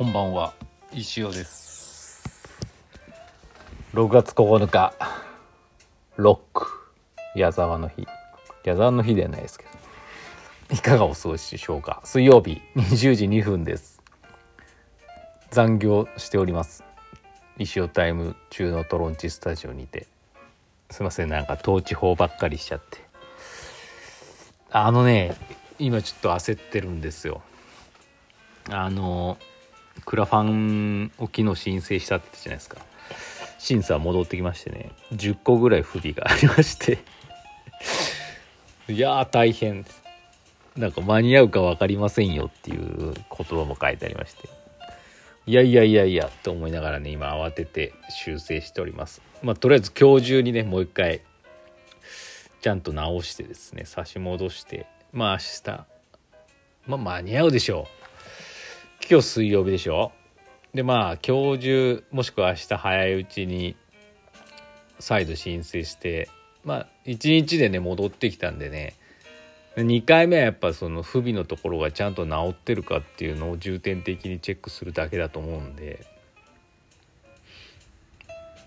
こんばんは。石尾です。6月9日。ロック矢沢の日。矢沢の日ではないですけど。いかがお過ごしでしょうか。水曜日20時2分です。残業しております。石尾タイム中のトロンチスタジオにて。すいませんなんか統治法ばっかりしちゃって。あのね今ちょっと焦ってるんですよ。あのクラファンを昨日申請したって言ったじゃないですか。審査戻ってきましてね。10個ぐらい不備がありまして。いやー大変。なんか間に合うか分かりませんよっていう言葉も書いてありまして。いやいやいやいやと思いながらね今慌てて修正しております。まあとりあえず今日中にねもう一回ちゃんと直してですね差し戻して。まあ明日。まあ間に合うでしょう。今日水曜日でしょ？でまあ今日中もしくは明日早いうちに再度申請してまあ1日でね戻ってきたんでね2回目はやっぱその不備のところがちゃんと治ってるかっていうのを重点的にチェックするだけだと思うんで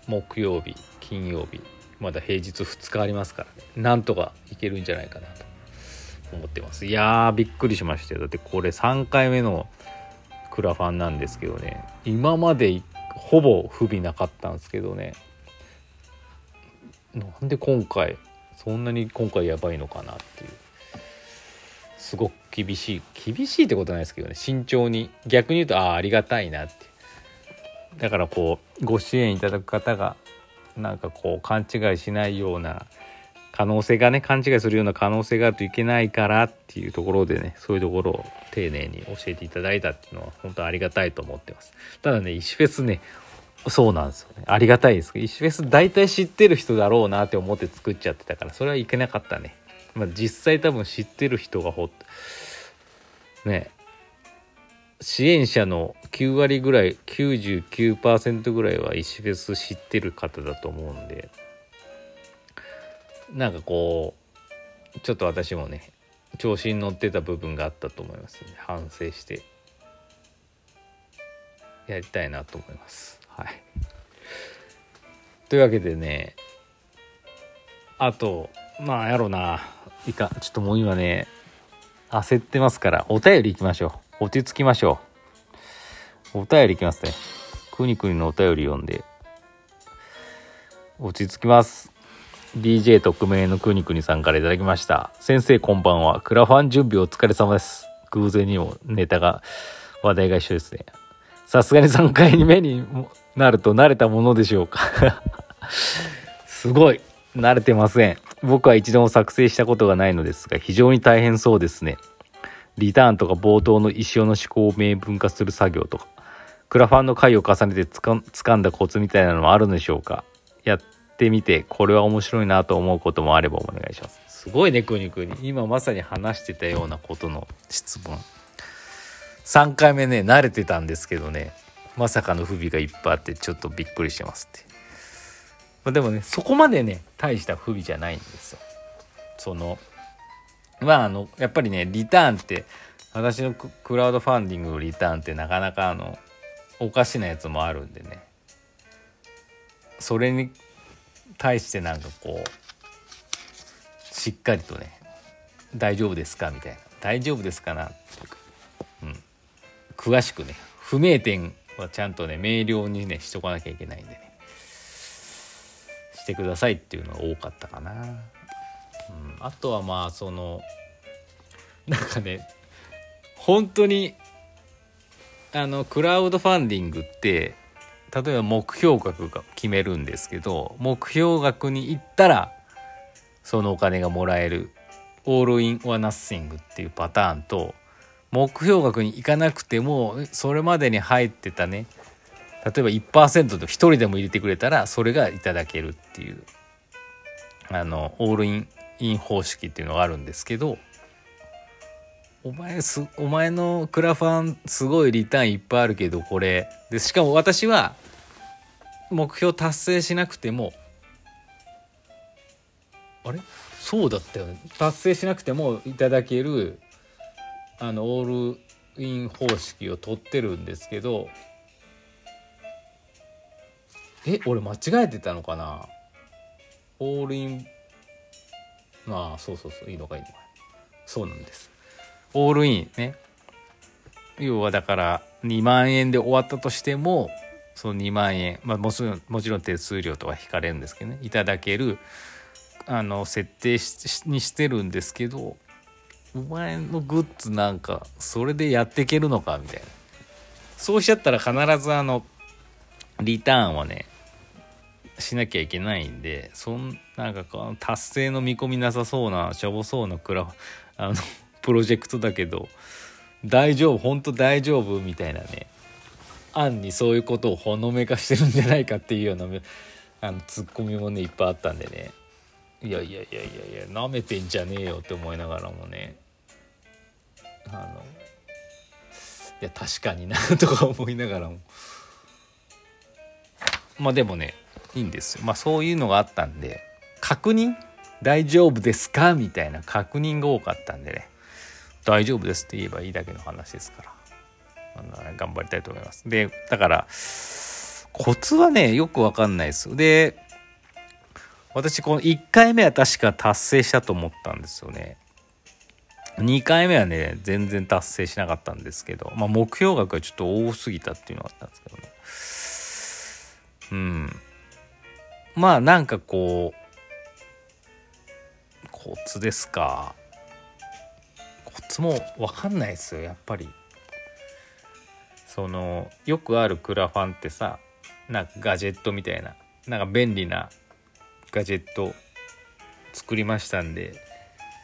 木曜日金曜日まだ平日2日ありますからねなんとかいけるんじゃないかなと思ってます。いやーびっくりしましたよ。だってこれ3回目のクラファンなんですけどね。今までほぼ不備なかったんですけどね。なんで今回そんなに今回やばいのかなっていう。すごく厳しい。厳しいってことないですけどね。慎重に逆に言うとああありがたいなってだからこうご支援いただく方がなんかこう勘違いしないような可能性がね勘違いするような可能性があるといけないからっていうところでねそういうところを丁寧に教えていただいたっていうのは本当ありがたいと思ってます。ただね石フェスねそうなんですよね。ありがたいですけど石フェス大体知ってる人だろうなって思って作っちゃってたからそれはいけなかったね。まあ実際多分知ってる人がほっね支援者の9割ぐらい99%ぐらいは石フェス知ってる方だと思うんでなんかこうちょっと私もね調子に乗ってた部分があったと思いますので反省して。やりたいなと思います。はい。というわけでねあとまあやろうな。いかちょっともう今ね焦ってますからお便りいきましょう。落ち着きましょう。お便りいきますね。くにくにのお便り読んで。落ち着きます。DJ 特命のくにくにさんから頂きました。先生こんばんは。クラファン準備お疲れ様です。偶然にもネタが話題が一緒ですね。さすがに3回目になると慣れたものでしょうか。すごい。慣れてません。僕は一度も作成したことがないのですが非常に大変そうですね。リターンとか冒頭の石尾の思考を明文化する作業とかクラファンの回を重ねてつか掴んだコツみたいなのもあるんでしょうか。やってみてこれは面白いなと思うこともあればお願いします。すごいねくにくに今まさに話してたようなことの質問。3回目ね慣れてたんですけどねまさかの不備がいっぱいあってちょっとびっくりしてますって。まあ、でもねそこまでね大した不備じゃないんですよ。そのまああのやっぱりねリターンって私のクラウドファンディングのリターンってなかなかあのおかしなやつもあるんでね。それに対してなんかこうしっかりとね「大丈夫ですか?」みたいな「大丈夫ですかな?」うん詳しくね不明点はちゃんとね明瞭にねしとかなきゃいけないんでねしてくださいっていうのが多かったかな、うん、あとはまあそのなんかね本当にあのクラウドファンディングって例えば目標額が決めるんですけど目標額に行ったらそのお金がもらえる。オールイン・オア・ナッシングっていうパターンと目標額に行かなくてもそれまでに入ってたね。例えば1%で1人でも入れてくれたらそれがいただけるっていうあのオールインイン方式っていうのがあるんですけどお前すお前のクラファンすごいリターンいっぱいあるけどこれ。でしかも私は目標達成しなくてもあれ？そうだったよね。達成しなくてもいただけるあのオールイン方式を取ってるんですけどえ俺間違えてたのかな？オールインまあそうそうそういいのかい？いのかそうなんです。オールインね。要はだから2万円で終わったとしてもその2万円、まあ、もちろんもちろん手数料とか引かれるんですけどね。いただけるあの設定にしてるんですけどお前のグッズなんかそれでやっていけるのかみたいな。そうしちゃったら必ずあのリターンはねしなきゃいけないんでそんなんかこの達成の見込みなさそうなしょぼそうなクラあのプロジェクトだけど大丈夫本当大丈夫みたいなね。案にそういうことをほのめかしてるんじゃないかっていうようなあのツッコミもねいっぱいあったんでね。いやいやいやいやいやなめてんじゃねえよって思いながらもね。あのいや確かになとか思いながらも。まあでもねいいんですよ。まあそういうのがあったんで確認？大丈夫ですか？みたいな確認が多かったんでね。大丈夫ですって言えばいいだけの話ですから、頑張りたいと思います。でだからコツはねよくわかんないです。で私この1回目は確か達成したと思ったんですよね。2回目はね全然達成しなかったんですけど、まあ、目標額がちょっと多すぎたっていうのがあったんですけどね。うん。まあなんかこうコツですか。コツも分かんないですよやっぱり。そのよくあるクラファンってさなんかガジェットみたいななんか便利なガジェット作りましたんで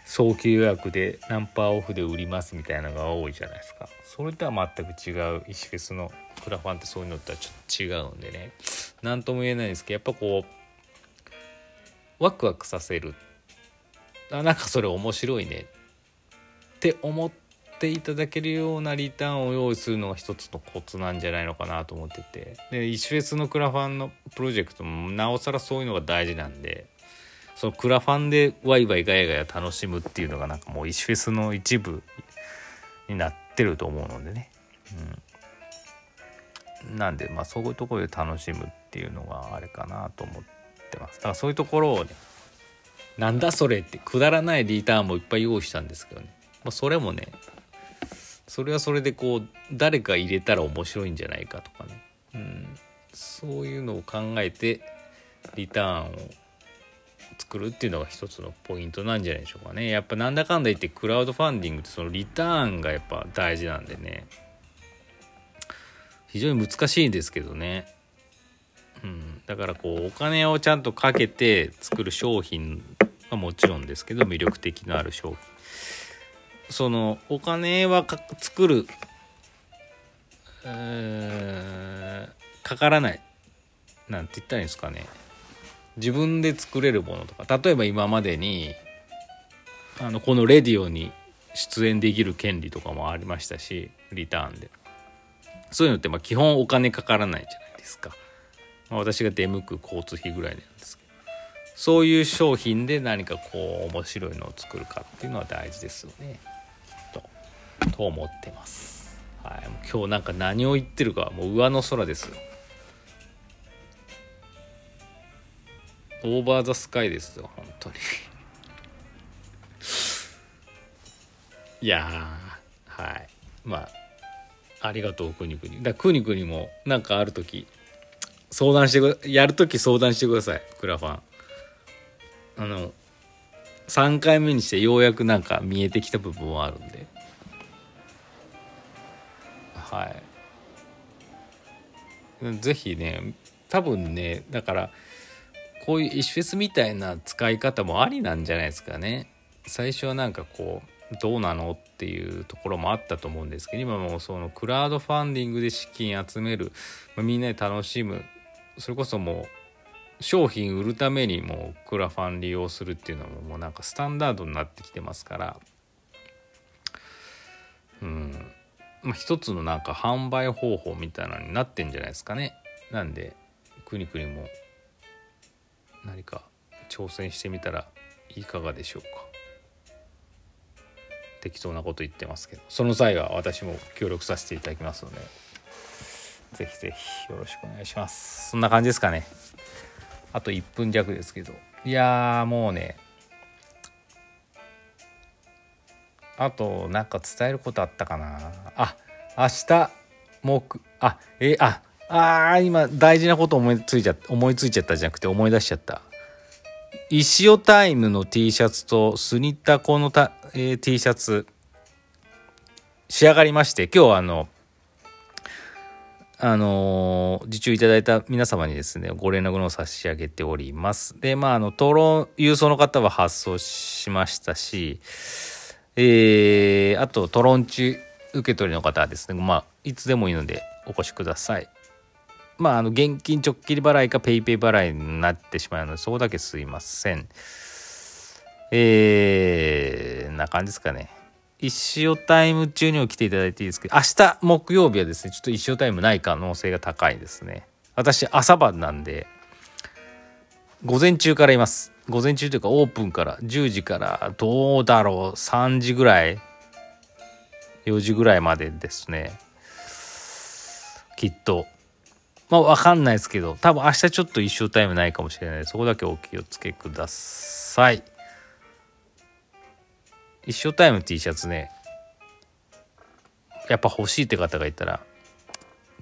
早期予約で何パーオフで売りますみたいなのが多いじゃないですか。それとは全く違う石フェスのクラファンってそういうのとはちょっと違うんでね。何とも言えないんですけどやっぱこうワクワクさせる。あなんかそれ面白いね。って思っていただけるようなリターンを用意するのが一つのコツなんじゃないのかなと思ってて。で石フェスのクラファンのプロジェクトもなおさらそういうのが大事なんでそのクラファンでワイワイガヤガヤ楽しむっていうのがなんかもう石フェスの一部になってると思うのでね、うん、なんでまあそういうところで楽しむっていうのがあれかなと思ってます。だからそういうところをねなんだそれってくだらないリターンもいっぱい用意したんですけどね、まあ、それもねそれはそれでこう誰か入れたら面白いんじゃないかとかね、うん、そういうのを考えてリターンを作るっていうのが一つのポイントなんじゃないでしょうかね。やっぱなんだかんだ言ってクラウドファンディングってそのリターンがやっぱ大事なんでね。非常に難しいんですけどね。うん、だからこうお金をちゃんとかけて作る商品はもちろんですけど魅力的のある商品。そのお金は作る、かからないなんて言ったらいいんですかね。自分で作れるものとか。例えば今までにあのこのレディオに出演できる権利とかもありましたしリターンで。そういうのってまあ基本お金かからないじゃないですか、まあ、私が出向く交通費ぐらいなんですけど。そういう商品で何かこう面白いのを作るかっていうのは大事ですよね。と思ってます。はい今日なんか何を言ってるかもう上の空です。よオーバーザスカイですよ本当に。いやはい。まあありがとうくにくに。だくにくにもなんかある時相談してくやる時相談してくださいクラファン。あの3回目にしてようやくなんか見えてきた部分もあるんで。はい。是非ね多分ねだからこういう石フェスみたいな使い方もありなんじゃないですかね。最初はなんかこうどうなのっていうところもあったと思うんですけど今もそのクラウドファンディングで資金集める、ま、みんなで楽しむそれこそもう商品売るためにもうクラファン利用するっていうのももうなんかスタンダードになってきてますから。うん。まあ一つのなんか販売方法みたいなのになってんじゃないですかね。なんでくにくにも何か挑戦してみたらいかがでしょうか。適当なこと言ってますけど。その際は私も協力させていただきますのでぜひぜひよろしくお願いします。そんな感じですかね。あと1分弱ですけど。いやーもうねあとなんか伝えることあったかな？あ明日木あえああ今大事なこと思いついちゃっ思いついちゃったじゃなくて思い出しちゃった石尾タイムの T シャツとスニッタコのた、えー、T シャツ仕上がりまして今日あのあのー、受注いただいた皆様にですね、ご連絡の差し上げております。で、まあ、あの、討論、郵送の方は発送しましたし、えー、あと、トロンチ受け取りの方はですね、まあ、いつでもいいのでお越しください。まあ、あの、現金直切り払いか PayPay 払いになってしまうので、そこだけすいません。えー、な感じですかね。一生タイム中にも来ていただいていいですけど、明日木曜日はですね、ちょっと一生タイムない可能性が高いですね。私、朝晩なんで、午前中からいます。午前中というかオープンから10時からどうだろう3時ぐらい4時ぐらいまでですね。きっと。まあ分かんないですけど多分明日ちょっと一生タイムないかもしれない。そこだけお気をつけください。一生タイム T シャツね。やっぱ欲しいって方がいたら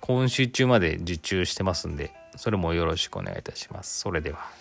今週中まで受注してますんでそれもよろしくお願いいたします。それでは。